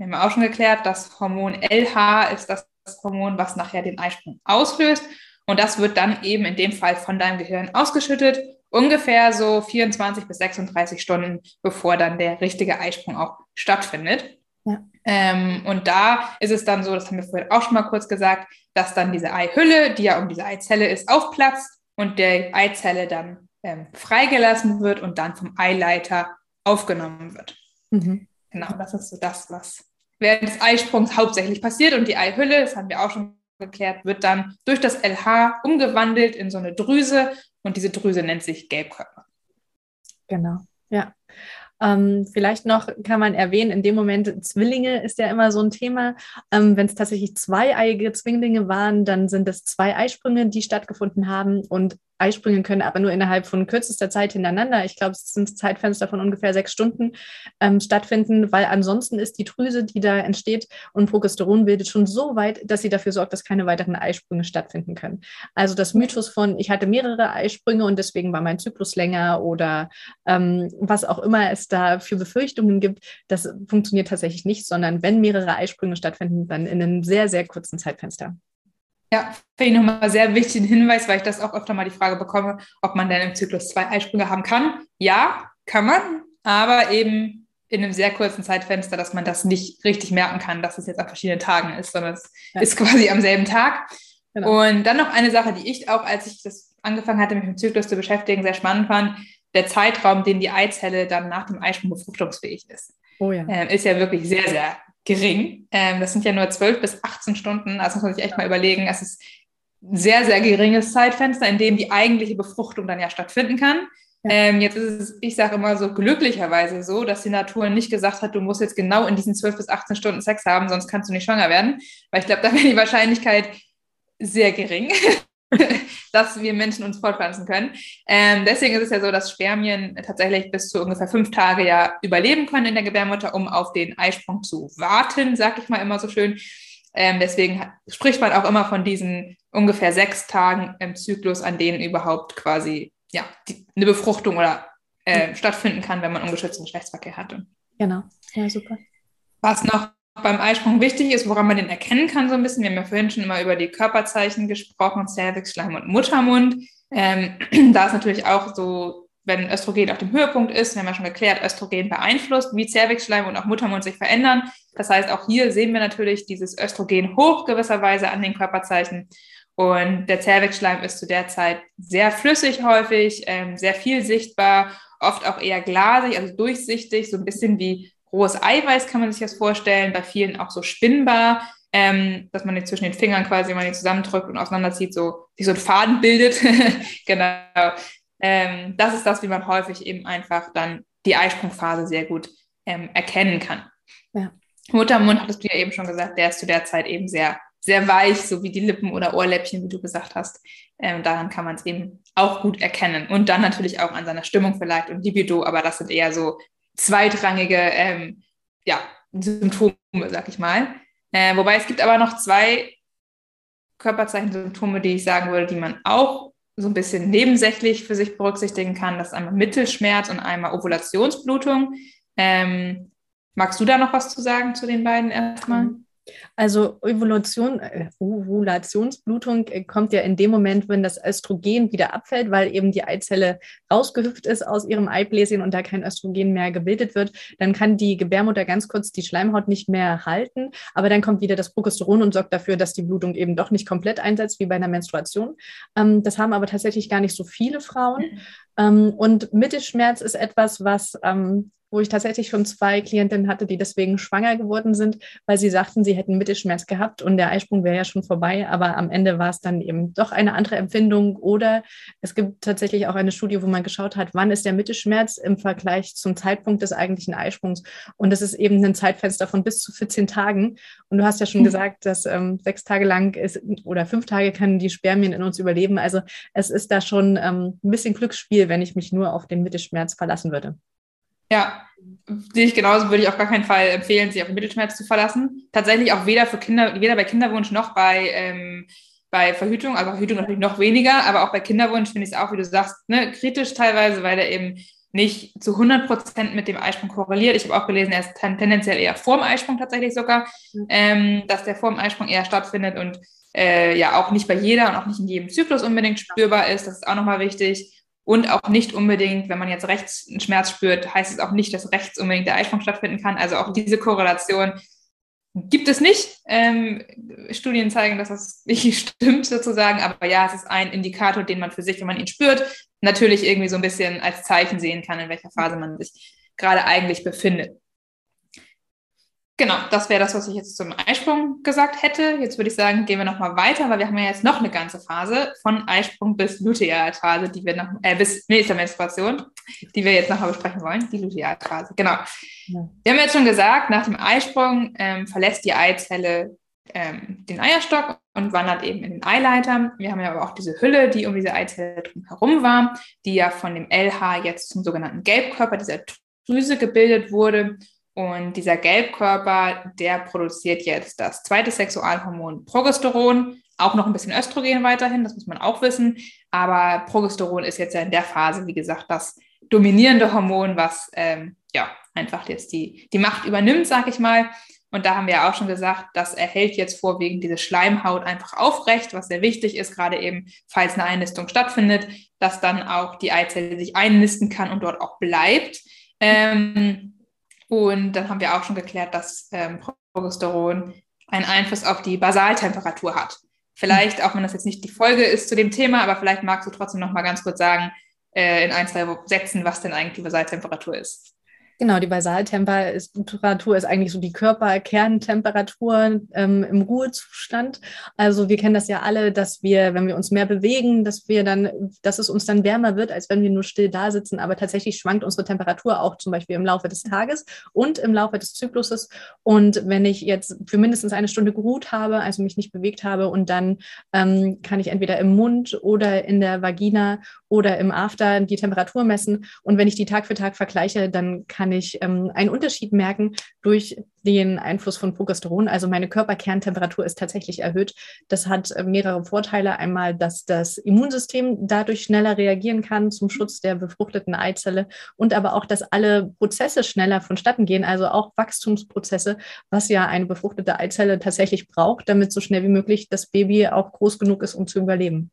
S2: Wir haben auch schon geklärt, das Hormon LH ist das Hormon, was nachher den Eisprung auslöst. Und das wird dann eben in dem Fall von deinem Gehirn ausgeschüttet, ungefähr so 24 bis 36 Stunden, bevor dann der richtige Eisprung auch stattfindet. Ja. Ähm, und da ist es dann so, das haben wir vorhin auch schon mal kurz gesagt, dass dann diese Eihülle, die ja um diese Eizelle ist, aufplatzt und der Eizelle dann ähm, freigelassen wird und dann vom Eileiter aufgenommen wird. Mhm. Genau, das ist so das, was während des Eisprungs hauptsächlich passiert. Und die Eihülle, das haben wir auch schon geklärt, wird dann durch das LH umgewandelt in so eine Drüse und diese Drüse nennt sich Gelbkörper.
S1: Genau, ja. Ähm, vielleicht noch kann man erwähnen, in dem Moment Zwillinge ist ja immer so ein Thema. Ähm, Wenn es tatsächlich zweieiige Zwillinge waren, dann sind es zwei Eisprünge, die stattgefunden haben. Und Eisprünge können aber nur innerhalb von kürzester Zeit hintereinander, ich glaube, es sind Zeitfenster von ungefähr sechs Stunden, ähm, stattfinden, weil ansonsten ist die Drüse, die da entsteht und Progesteron bildet, schon so weit, dass sie dafür sorgt, dass keine weiteren Eisprünge stattfinden können. Also das Mythos von, ich hatte mehrere Eisprünge und deswegen war mein Zyklus länger oder ähm, was auch immer es da für Befürchtungen gibt, das funktioniert tatsächlich nicht, sondern wenn mehrere Eisprünge stattfinden, dann in einem sehr, sehr kurzen Zeitfenster.
S2: Ja, finde ich nochmal sehr wichtigen Hinweis, weil ich das auch öfter mal die Frage bekomme, ob man denn im Zyklus zwei Eisprünge haben kann. Ja, kann man, aber eben in einem sehr kurzen Zeitfenster, dass man das nicht richtig merken kann, dass es jetzt an verschiedenen Tagen ist, sondern es ja. ist quasi am selben Tag. Genau. Und dann noch eine Sache, die ich auch, als ich das angefangen hatte, mich mit dem Zyklus zu beschäftigen, sehr spannend fand, der Zeitraum, den die Eizelle dann nach dem Eisprung befruchtungsfähig ist. Oh ja. Ähm, ist ja wirklich sehr, sehr gering. Ähm, das sind ja nur 12 bis 18 Stunden. Also muss man sich echt mal überlegen. Es ist ein sehr, sehr geringes Zeitfenster, in dem die eigentliche Befruchtung dann ja stattfinden kann. Ja. Ähm, jetzt ist es, ich sage immer so, glücklicherweise so, dass die Natur nicht gesagt hat, du musst jetzt genau in diesen 12 bis 18 Stunden Sex haben, sonst kannst du nicht schwanger werden. Weil ich glaube, da wäre die Wahrscheinlichkeit sehr gering, dass wir Menschen uns fortpflanzen können. Ähm, deswegen ist es ja so, dass Spermien tatsächlich bis zu ungefähr fünf Tage ja überleben können in der Gebärmutter, um auf den Eisprung zu warten, sag ich mal immer so schön. Ähm, deswegen spricht man auch immer von diesen ungefähr sechs Tagen im Zyklus, an denen überhaupt quasi ja, die, eine Befruchtung oder äh, stattfinden kann, wenn man ungeschützten Geschlechtsverkehr hatte.
S1: Genau, ja, super.
S2: Was noch beim Eisprung wichtig ist, woran man den erkennen kann, so ein bisschen. Wir haben ja vorhin schon immer über die Körperzeichen gesprochen, Cervix, Schleim und Muttermund. Ähm, da ist natürlich auch so, wenn Östrogen auf dem Höhepunkt ist, wir haben ja schon geklärt, Östrogen beeinflusst, wie Cervixschleim und auch Muttermund sich verändern. Das heißt, auch hier sehen wir natürlich dieses Östrogen hoch gewisserweise an den Körperzeichen. Und der Zervixschleim ist zu der Zeit sehr flüssig häufig, ähm, sehr viel sichtbar, oft auch eher glasig, also durchsichtig, so ein bisschen wie rohes Eiweiß kann man sich das vorstellen, bei vielen auch so spinnbar, ähm, dass man die zwischen den Fingern quasi, wenn man die zusammendrückt und auseinanderzieht, so, sich so ein Faden bildet. genau. Ähm, das ist das, wie man häufig eben einfach dann die Eisprungphase sehr gut ähm, erkennen kann. Ja. Muttermund, hattest du ja eben schon gesagt, der ist zu der Zeit eben sehr, sehr weich, so wie die Lippen oder Ohrläppchen, wie du gesagt hast. Ähm, daran kann man es eben auch gut erkennen. Und dann natürlich auch an seiner Stimmung vielleicht und Libido, aber das sind eher so zweitrangige ähm, ja, Symptome, sag ich mal. Äh, wobei es gibt aber noch zwei Körperzeichensymptome, die ich sagen würde, die man auch so ein bisschen nebensächlich für sich berücksichtigen kann. Das ist einmal Mittelschmerz und einmal Ovulationsblutung. Ähm, magst du da noch was zu sagen zu den beiden erstmal? Mhm.
S1: Also Ovulation, äh, Ovulationsblutung äh, kommt ja in dem Moment, wenn das Östrogen wieder abfällt, weil eben die Eizelle rausgehüpft ist aus ihrem Eibläschen und da kein Östrogen mehr gebildet wird. Dann kann die Gebärmutter ganz kurz die Schleimhaut nicht mehr halten, aber dann kommt wieder das Progesteron und sorgt dafür, dass die Blutung eben doch nicht komplett einsetzt wie bei einer Menstruation. Ähm, das haben aber tatsächlich gar nicht so viele Frauen. Mhm. Ähm, und Mittelschmerz ist etwas, was ähm, wo ich tatsächlich schon zwei Klientinnen hatte, die deswegen schwanger geworden sind, weil sie sagten, sie hätten Mittelschmerz gehabt und der Eisprung wäre ja schon vorbei, aber am Ende war es dann eben doch eine andere Empfindung. Oder es gibt tatsächlich auch eine Studie, wo man geschaut hat, wann ist der Mittelschmerz im Vergleich zum Zeitpunkt des eigentlichen Eisprungs. Und das ist eben ein Zeitfenster von bis zu 14 Tagen. Und du hast ja schon mhm. gesagt, dass ähm, sechs Tage lang ist oder fünf Tage können die Spermien in uns überleben, also es ist da schon ähm, ein bisschen Glücksspiel, wenn ich mich nur auf den Mittelschmerz verlassen würde.
S2: Ja, sehe ich genauso, würde ich auf gar keinen Fall empfehlen, sich auf den Mittelschmerz zu verlassen. Tatsächlich auch weder für Kinder, weder bei Kinderwunsch noch bei, ähm, bei Verhütung, also Verhütung natürlich noch weniger, aber auch bei Kinderwunsch finde ich es auch, wie du sagst, ne, kritisch teilweise, weil er eben nicht zu 100 Prozent mit dem Eisprung korreliert. Ich habe auch gelesen, er ist tendenziell eher vor dem Eisprung tatsächlich sogar, mhm. ähm, dass der vor dem Eisprung eher stattfindet und äh, ja auch nicht bei jeder und auch nicht in jedem Zyklus unbedingt spürbar ist. Das ist auch nochmal wichtig. Und auch nicht unbedingt, wenn man jetzt rechts einen Schmerz spürt, heißt es auch nicht, dass rechts unbedingt der Eisprung stattfinden kann. Also auch diese Korrelation gibt es nicht. Ähm, Studien zeigen, dass das nicht stimmt sozusagen. Aber ja, es ist ein Indikator, den man für sich, wenn man ihn spürt, natürlich irgendwie so ein bisschen als Zeichen sehen kann, in welcher Phase man sich gerade eigentlich befindet. Genau, das wäre das, was ich jetzt zum Eisprung gesagt hätte. Jetzt würde ich sagen, gehen wir nochmal weiter, weil wir haben ja jetzt noch eine ganze Phase von Eisprung bis Lutealphase, die wir noch, äh, bis nächster Menstruation, die wir jetzt nochmal besprechen wollen, die Lutealphase. Genau. Ja. Wir haben jetzt schon gesagt, nach dem Eisprung ähm, verlässt die Eizelle ähm, den Eierstock und wandert eben in den Eileiter. Wir haben ja aber auch diese Hülle, die um diese Eizelle herum war, die ja von dem LH jetzt zum sogenannten Gelbkörper dieser Drüse gebildet wurde und dieser Gelbkörper, der produziert jetzt das zweite Sexualhormon Progesteron, auch noch ein bisschen Östrogen weiterhin, das muss man auch wissen. Aber Progesteron ist jetzt ja in der Phase, wie gesagt, das dominierende Hormon, was ähm, ja einfach jetzt die, die Macht übernimmt, sag ich mal. Und da haben wir ja auch schon gesagt, das erhält jetzt vorwiegend diese Schleimhaut einfach aufrecht, was sehr wichtig ist, gerade eben, falls eine Einnistung stattfindet, dass dann auch die Eizelle sich einnisten kann und dort auch bleibt. Ähm, und dann haben wir auch schon geklärt, dass ähm, Progesteron einen Einfluss auf die Basaltemperatur hat. Vielleicht, auch wenn das jetzt nicht die Folge ist zu dem Thema, aber vielleicht magst du trotzdem noch mal ganz kurz sagen, äh, in ein, zwei Sätzen, was denn eigentlich die Basaltemperatur ist.
S1: Genau, die Basaltemperatur ist eigentlich so die Körperkerntemperatur ähm, im Ruhezustand. Also wir kennen das ja alle, dass wir, wenn wir uns mehr bewegen, dass wir dann, dass es uns dann wärmer wird, als wenn wir nur still da sitzen. Aber tatsächlich schwankt unsere Temperatur auch zum Beispiel im Laufe des Tages und im Laufe des Zykluses. Und wenn ich jetzt für mindestens eine Stunde geruht habe, also mich nicht bewegt habe, und dann ähm, kann ich entweder im Mund oder in der Vagina oder im After die Temperatur messen. Und wenn ich die Tag für Tag vergleiche, dann kann kann ich ähm, einen Unterschied merken durch den Einfluss von Progesteron. Also meine Körperkerntemperatur ist tatsächlich erhöht. Das hat äh, mehrere Vorteile. Einmal, dass das Immunsystem dadurch schneller reagieren kann zum Schutz der befruchteten Eizelle und aber auch, dass alle Prozesse schneller vonstatten gehen, also auch Wachstumsprozesse, was ja eine befruchtete Eizelle tatsächlich braucht, damit so schnell wie möglich das Baby auch groß genug ist, um zu überleben.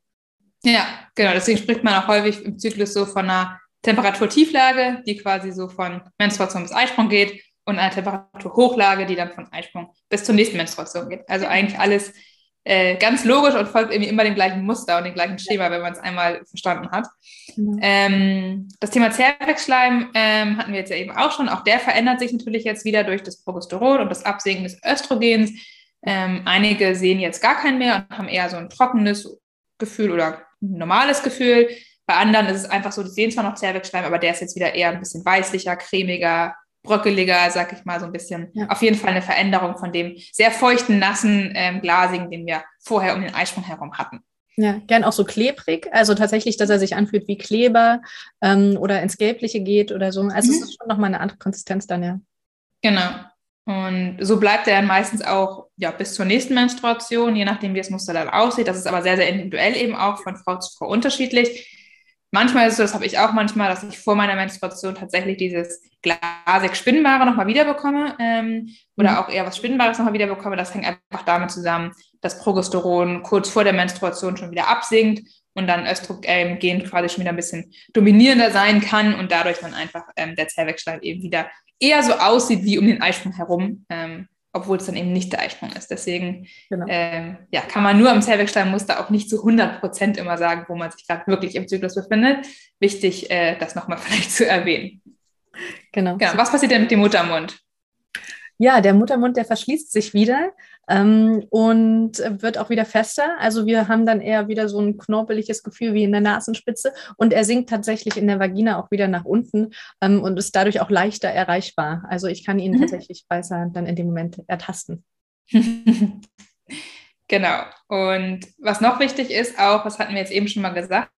S2: Ja, genau. Deswegen spricht man auch häufig im Zyklus so von einer Temperaturtieflage, die quasi so von Menstruation bis Eisprung geht und eine Temperaturhochlage, die dann von Eisprung bis zur nächsten Menstruation geht. Also eigentlich alles äh, ganz logisch und folgt irgendwie immer dem gleichen Muster und dem gleichen Schema, wenn man es einmal verstanden hat. Mhm. Ähm, das Thema Zervixschleim ähm, hatten wir jetzt ja eben auch schon. Auch der verändert sich natürlich jetzt wieder durch das Progesteron und das Absinken des Östrogens. Ähm, einige sehen jetzt gar keinen mehr und haben eher so ein trockenes Gefühl oder ein normales Gefühl. Bei anderen ist es einfach so, die sehen zwar noch Zervixschleim, aber der ist jetzt wieder eher ein bisschen weißlicher, cremiger, bröckeliger, sag ich mal, so ein bisschen. Ja. Auf jeden Fall eine Veränderung von dem sehr feuchten, nassen, ähm, glasigen, den wir vorher um den Eisprung herum hatten.
S1: Ja, gern auch so klebrig, also tatsächlich, dass er sich anfühlt wie Kleber ähm, oder ins Gelbliche geht oder so. Also mhm. es ist schon nochmal eine andere Konsistenz dann, ja.
S2: Genau. Und so bleibt er dann meistens auch ja, bis zur nächsten Menstruation, je nachdem, wie das Muster dann aussieht. Das ist aber sehr, sehr individuell eben auch von Frau zu Frau unterschiedlich. Manchmal ist es so, das habe ich auch manchmal, dass ich vor meiner Menstruation tatsächlich dieses glasig Spinnbare nochmal wiederbekomme ähm, oder mhm. auch eher was Spinnbares nochmal wiederbekomme. Das hängt einfach damit zusammen, dass Progesteron kurz vor der Menstruation schon wieder absinkt und dann Östrogen quasi schon wieder ein bisschen dominierender sein kann und dadurch dann einfach ähm, der Zellwechsel eben wieder eher so aussieht wie um den Eisprung herum. Ähm, obwohl es dann eben nicht der Eisprung ist. Deswegen genau. ähm, ja, kann man nur am Zellwechselmuster auch nicht zu 100 Prozent immer sagen, wo man sich gerade wirklich im Zyklus befindet. Wichtig, äh, das nochmal vielleicht zu erwähnen. Genau. genau. Was passiert denn mit dem Muttermund?
S1: Ja, der Muttermund, der verschließt sich wieder ähm, und wird auch wieder fester. Also wir haben dann eher wieder so ein knorpeliges Gefühl wie in der Nasenspitze und er sinkt tatsächlich in der Vagina auch wieder nach unten ähm, und ist dadurch auch leichter erreichbar. Also ich kann ihn mhm. tatsächlich besser dann in dem Moment ertasten.
S2: genau. Und was noch wichtig ist, auch, was hatten wir jetzt eben schon mal gesagt,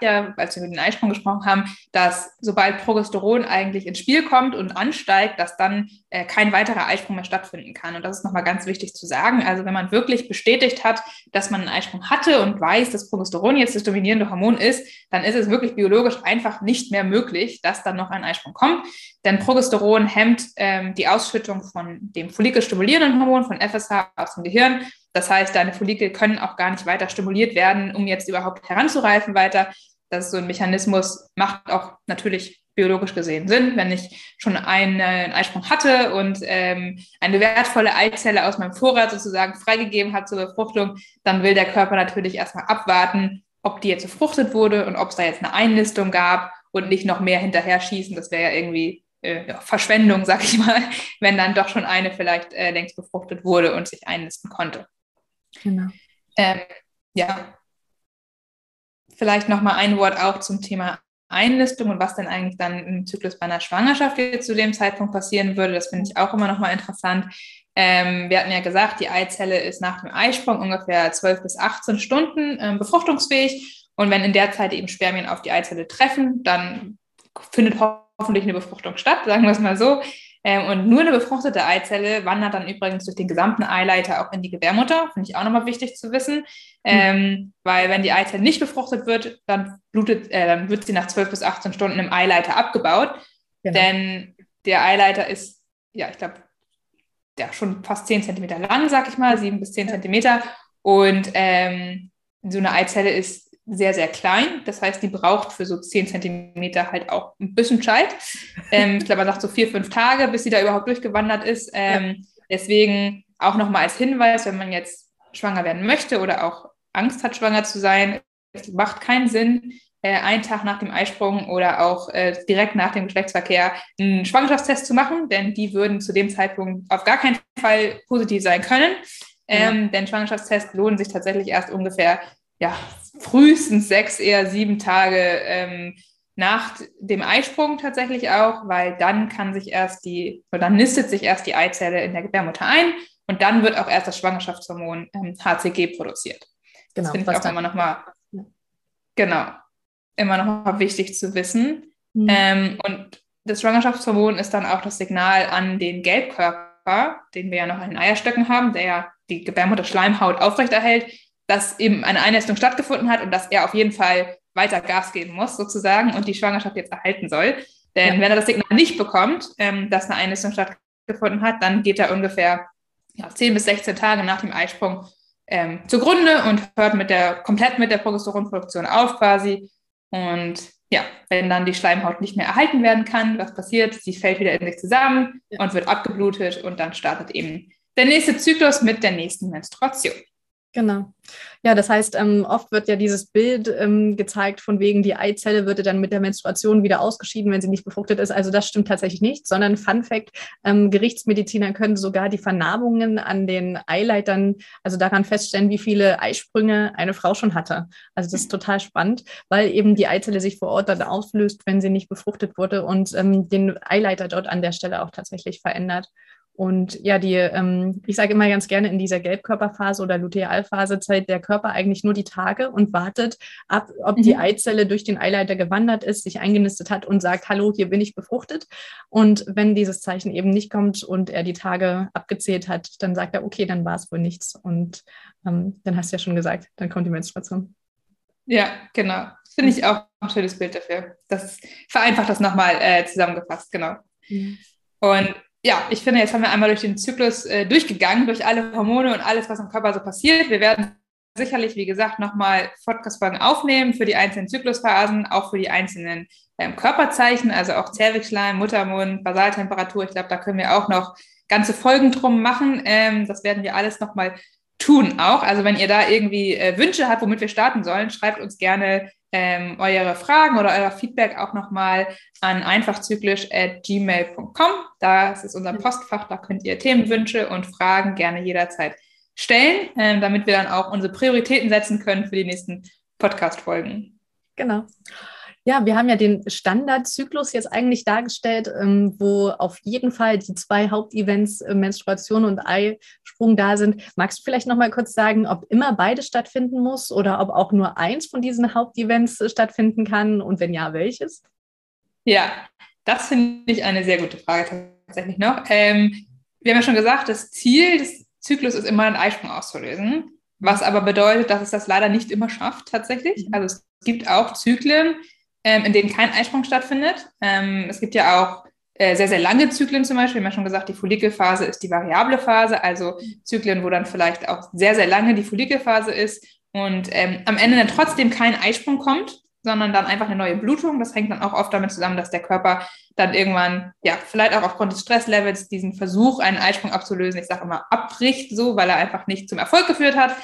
S2: ja, als wir über den Eisprung gesprochen haben, dass sobald Progesteron eigentlich ins Spiel kommt und ansteigt, dass dann äh, kein weiterer Eisprung mehr stattfinden kann. Und das ist nochmal ganz wichtig zu sagen. Also wenn man wirklich bestätigt hat, dass man einen Eisprung hatte und weiß, dass Progesteron jetzt das dominierende Hormon ist, dann ist es wirklich biologisch einfach nicht mehr möglich, dass dann noch ein Eisprung kommt. Denn Progesteron hemmt ähm, die Ausschüttung von dem follikelstimulierenden Hormon, von FSH aus dem Gehirn das heißt, deine Follikel können auch gar nicht weiter stimuliert werden, um jetzt überhaupt heranzureifen weiter. Das ist so ein Mechanismus, macht auch natürlich biologisch gesehen Sinn. Wenn ich schon einen, einen Eisprung hatte und ähm, eine wertvolle Eizelle aus meinem Vorrat sozusagen freigegeben hat zur Befruchtung, dann will der Körper natürlich erstmal abwarten, ob die jetzt befruchtet wurde und ob es da jetzt eine Einnistung gab und nicht noch mehr hinterher schießen. Das wäre ja irgendwie äh, ja, Verschwendung, sag ich mal, wenn dann doch schon eine vielleicht äh, längst befruchtet wurde und sich einnisten konnte. Genau. Ähm, ja. Vielleicht noch mal ein Wort auch zum Thema Einlistung und was denn eigentlich dann im Zyklus bei einer Schwangerschaft zu dem Zeitpunkt passieren würde. Das finde ich auch immer noch mal interessant. Ähm, wir hatten ja gesagt, die Eizelle ist nach dem Eisprung ungefähr 12 bis 18 Stunden ähm, befruchtungsfähig. Und wenn in der Zeit eben Spermien auf die Eizelle treffen, dann findet hoffentlich eine Befruchtung statt, sagen wir es mal so. Ähm, und nur eine befruchtete Eizelle wandert dann übrigens durch den gesamten Eileiter auch in die Gebärmutter. Finde ich auch nochmal wichtig zu wissen. Ähm, mhm. Weil wenn die Eizelle nicht befruchtet wird, dann, blutet, äh, dann wird sie nach 12 bis 18 Stunden im Eileiter abgebaut. Genau. Denn der Eileiter ist, ja, ich glaube, ja, schon fast 10 Zentimeter lang, sag ich mal, 7 bis 10 ja. Zentimeter. Und ähm, so eine Eizelle ist sehr, sehr klein. Das heißt, die braucht für so 10 Zentimeter halt auch ein bisschen Zeit. Ähm, ich glaube, man sagt so vier, fünf Tage, bis sie da überhaupt durchgewandert ist. Ähm. Deswegen auch nochmal als Hinweis, wenn man jetzt schwanger werden möchte oder auch Angst hat, schwanger zu sein, es macht keinen Sinn, äh, einen Tag nach dem Eisprung oder auch äh, direkt nach dem Geschlechtsverkehr einen Schwangerschaftstest zu machen, denn die würden zu dem Zeitpunkt auf gar keinen Fall positiv sein können. Ähm, ja. Denn Schwangerschaftstests lohnen sich tatsächlich erst ungefähr ja, frühestens sechs, eher sieben Tage ähm, nach dem Eisprung tatsächlich auch, weil dann kann sich erst die, oder dann nistet sich erst die Eizelle in der Gebärmutter ein und dann wird auch erst das Schwangerschaftshormon ähm, HCG produziert. Genau, das finde ich auch immer nochmal, genau, immer nochmal wichtig zu wissen. Mhm. Ähm, und das Schwangerschaftshormon ist dann auch das Signal an den Gelbkörper, den wir ja noch an den Eierstöcken haben, der ja die Gebärmutter-Schleimhaut aufrechterhält, dass eben eine Einnistung stattgefunden hat und dass er auf jeden Fall weiter Gas geben muss, sozusagen, und die Schwangerschaft jetzt erhalten soll. Denn ja. wenn er das Signal nicht bekommt, ähm, dass eine Einnistung stattgefunden hat, dann geht er ungefähr ja, 10 bis 16 Tage nach dem Eisprung ähm, zugrunde und hört mit der, komplett mit der Progesteronproduktion auf quasi. Und ja, wenn dann die Schleimhaut nicht mehr erhalten werden kann, was passiert? Sie fällt wieder in sich zusammen ja. und wird abgeblutet und dann startet eben der nächste Zyklus mit der nächsten Menstruation.
S1: Genau. Ja, das heißt, ähm, oft wird ja dieses Bild ähm, gezeigt, von wegen die Eizelle würde dann mit der Menstruation wieder ausgeschieden, wenn sie nicht befruchtet ist. Also das stimmt tatsächlich nicht, sondern Fun Fact, ähm, Gerichtsmediziner können sogar die Vernarbungen an den Eileitern, also daran feststellen, wie viele Eisprünge eine Frau schon hatte. Also das ist total spannend, weil eben die Eizelle sich vor Ort dann auslöst, wenn sie nicht befruchtet wurde und ähm, den Eileiter dort an der Stelle auch tatsächlich verändert. Und ja, die, ähm, ich sage immer ganz gerne, in dieser Gelbkörperphase oder Lutealphase zählt der Körper eigentlich nur die Tage und wartet ab, ob mhm. die Eizelle durch den Eileiter gewandert ist, sich eingenistet hat und sagt, hallo, hier bin ich befruchtet. Und wenn dieses Zeichen eben nicht kommt und er die Tage abgezählt hat, dann sagt er, okay, dann war es wohl nichts. Und ähm, dann hast du ja schon gesagt, dann kommt die Menstruation.
S2: Ja, genau. Finde ich auch ein schönes Bild dafür. Das vereinfacht das nochmal äh, zusammengefasst, genau. Mhm. Und ja, ich finde, jetzt haben wir einmal durch den Zyklus äh, durchgegangen, durch alle Hormone und alles, was im Körper so passiert. Wir werden sicherlich, wie gesagt, nochmal Podcast-Folgen aufnehmen für die einzelnen Zyklusphasen, auch für die einzelnen ähm, Körperzeichen, also auch Zervixschleim, Muttermund, Basaltemperatur. Ich glaube, da können wir auch noch ganze Folgen drum machen. Ähm, das werden wir alles nochmal tun auch. Also wenn ihr da irgendwie äh, Wünsche habt, womit wir starten sollen, schreibt uns gerne ähm, eure Fragen oder euer Feedback auch nochmal an einfachzyklisch.gmail.com. Das ist unser Postfach, da könnt ihr Themenwünsche und Fragen gerne jederzeit stellen, ähm, damit wir dann auch unsere Prioritäten setzen können für die nächsten Podcast-Folgen.
S1: Genau. Ja, wir haben ja den Standardzyklus jetzt eigentlich dargestellt, ähm, wo auf jeden Fall die zwei Hauptevents äh, Menstruation und Eisprung da sind. Magst du vielleicht noch mal kurz sagen, ob immer beide stattfinden muss oder ob auch nur eins von diesen Hauptevents äh, stattfinden kann und wenn ja, welches?
S2: Ja, das finde ich eine sehr gute Frage tatsächlich noch. Ähm, wir haben ja schon gesagt, das Ziel des Zyklus ist immer einen Eisprung auszulösen, was aber bedeutet, dass es das leider nicht immer schafft tatsächlich. Mhm. Also es gibt auch Zyklen, ähm, in denen kein Eisprung stattfindet. Ähm, es gibt ja auch äh, sehr, sehr lange Zyklen zum Beispiel. Wir haben ja schon gesagt, die Follikelphase ist die variable Phase, also Zyklen, wo dann vielleicht auch sehr, sehr lange die Follikelphase ist und ähm, am Ende dann trotzdem kein Eisprung kommt, sondern dann einfach eine neue Blutung. Das hängt dann auch oft damit zusammen, dass der Körper dann irgendwann, ja, vielleicht auch aufgrund des Stresslevels diesen Versuch, einen Eisprung abzulösen, ich sage immer, abbricht, so, weil er einfach nicht zum Erfolg geführt hat.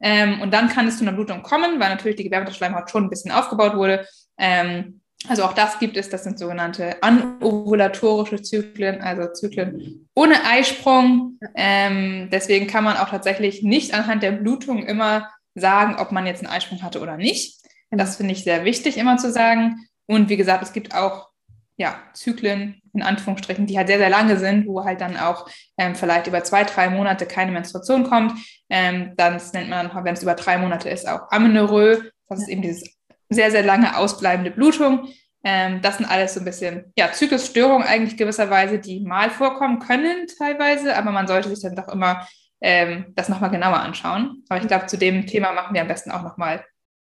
S2: Ähm, und dann kann es zu einer Blutung kommen, weil natürlich die Gebärmutterschleimhaut schon ein bisschen aufgebaut wurde. Ähm, also auch das gibt es, das sind sogenannte anovulatorische Zyklen, also Zyklen ohne Eisprung. Ähm, deswegen kann man auch tatsächlich nicht anhand der Blutung immer sagen, ob man jetzt einen Eisprung hatte oder nicht. Das finde ich sehr wichtig immer zu sagen. Und wie gesagt, es gibt auch ja, Zyklen, in Anführungsstrichen, die halt sehr, sehr lange sind, wo halt dann auch ähm, vielleicht über zwei, drei Monate keine Menstruation kommt. Ähm, dann nennt man, wenn es über drei Monate ist, auch Amenorrhoe. Das ist eben dieses sehr, sehr lange ausbleibende Blutung. Ähm, das sind alles so ein bisschen ja, Zyklusstörungen eigentlich gewisserweise, die mal vorkommen können teilweise, aber man sollte sich dann doch immer ähm, das nochmal genauer anschauen. Aber ich glaube, zu dem Thema machen wir am besten auch nochmal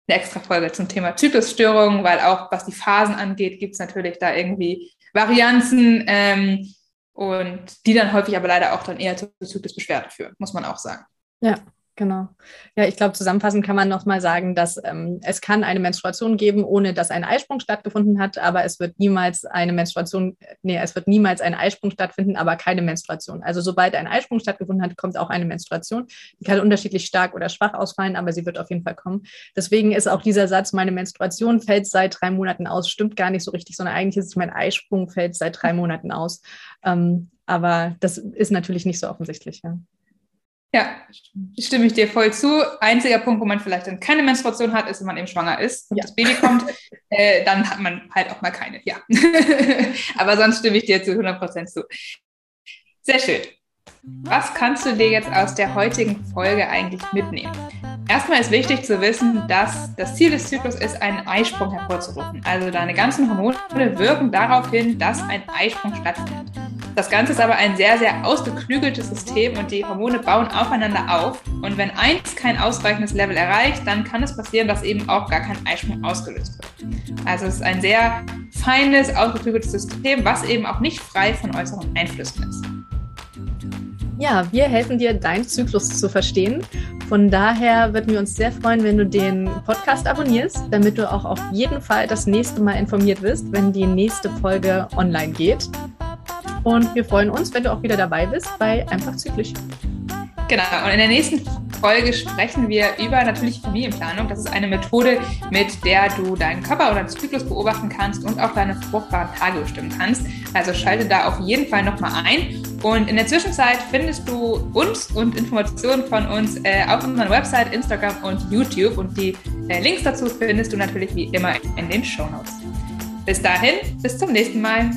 S2: eine extra Folge zum Thema Zyklusstörungen, weil auch was die Phasen angeht, gibt es natürlich da irgendwie Varianzen ähm, und die dann häufig aber leider auch dann eher zu Zyklusbeschwerden führen, muss man auch sagen.
S1: Ja, Genau. Ja, ich glaube, zusammenfassend kann man nochmal sagen, dass ähm, es kann eine Menstruation geben, ohne dass ein Eisprung stattgefunden hat, aber es wird niemals eine Menstruation, nee, es wird niemals ein Eisprung stattfinden, aber keine Menstruation. Also sobald ein Eisprung stattgefunden hat, kommt auch eine Menstruation. Die kann unterschiedlich stark oder schwach ausfallen, aber sie wird auf jeden Fall kommen. Deswegen ist auch dieser Satz, meine Menstruation fällt seit drei Monaten aus, stimmt gar nicht so richtig, sondern eigentlich ist es mein Eisprung fällt seit drei Monaten aus. Ähm, aber das ist natürlich nicht so offensichtlich. Ja.
S2: Ja, stimme ich dir voll zu. Einziger Punkt, wo man vielleicht dann keine Menstruation hat, ist, wenn man eben schwanger ist und ja. das Baby kommt. Äh, dann hat man halt auch mal keine, ja. Aber sonst stimme ich dir zu 100% zu. Sehr schön. Was kannst du dir jetzt aus der heutigen Folge eigentlich mitnehmen? Erstmal ist wichtig zu wissen, dass das Ziel des Zyklus ist, einen Eisprung hervorzurufen. Also deine ganzen Hormone wirken darauf hin, dass ein Eisprung stattfindet. Das Ganze ist aber ein sehr, sehr ausgeklügeltes System und die Hormone bauen aufeinander auf. Und wenn eins kein ausreichendes Level erreicht, dann kann es passieren, dass eben auch gar kein Eisprung ausgelöst wird. Also es ist ein sehr feines, ausgeklügeltes System, was eben auch nicht frei von äußeren Einflüssen ist.
S1: Ja, wir helfen dir, deinen Zyklus zu verstehen. Von daher würden wir uns sehr freuen, wenn du den Podcast abonnierst, damit du auch auf jeden Fall das nächste Mal informiert wirst, wenn die nächste Folge online geht. Und wir freuen uns, wenn du auch wieder dabei bist bei Einfach Zyklisch.
S2: Genau, und in der nächsten Folge sprechen wir über natürliche Familienplanung. Das ist eine Methode, mit der du deinen Körper oder Zyklus beobachten kannst und auch deine fruchtbaren Tage bestimmen kannst. Also schalte da auf jeden Fall nochmal ein. Und in der Zwischenzeit findest du uns und Informationen von uns äh, auf unserer Website, Instagram und YouTube. Und die äh, Links dazu findest du natürlich wie immer in den Show Notes. Bis dahin, bis zum nächsten Mal.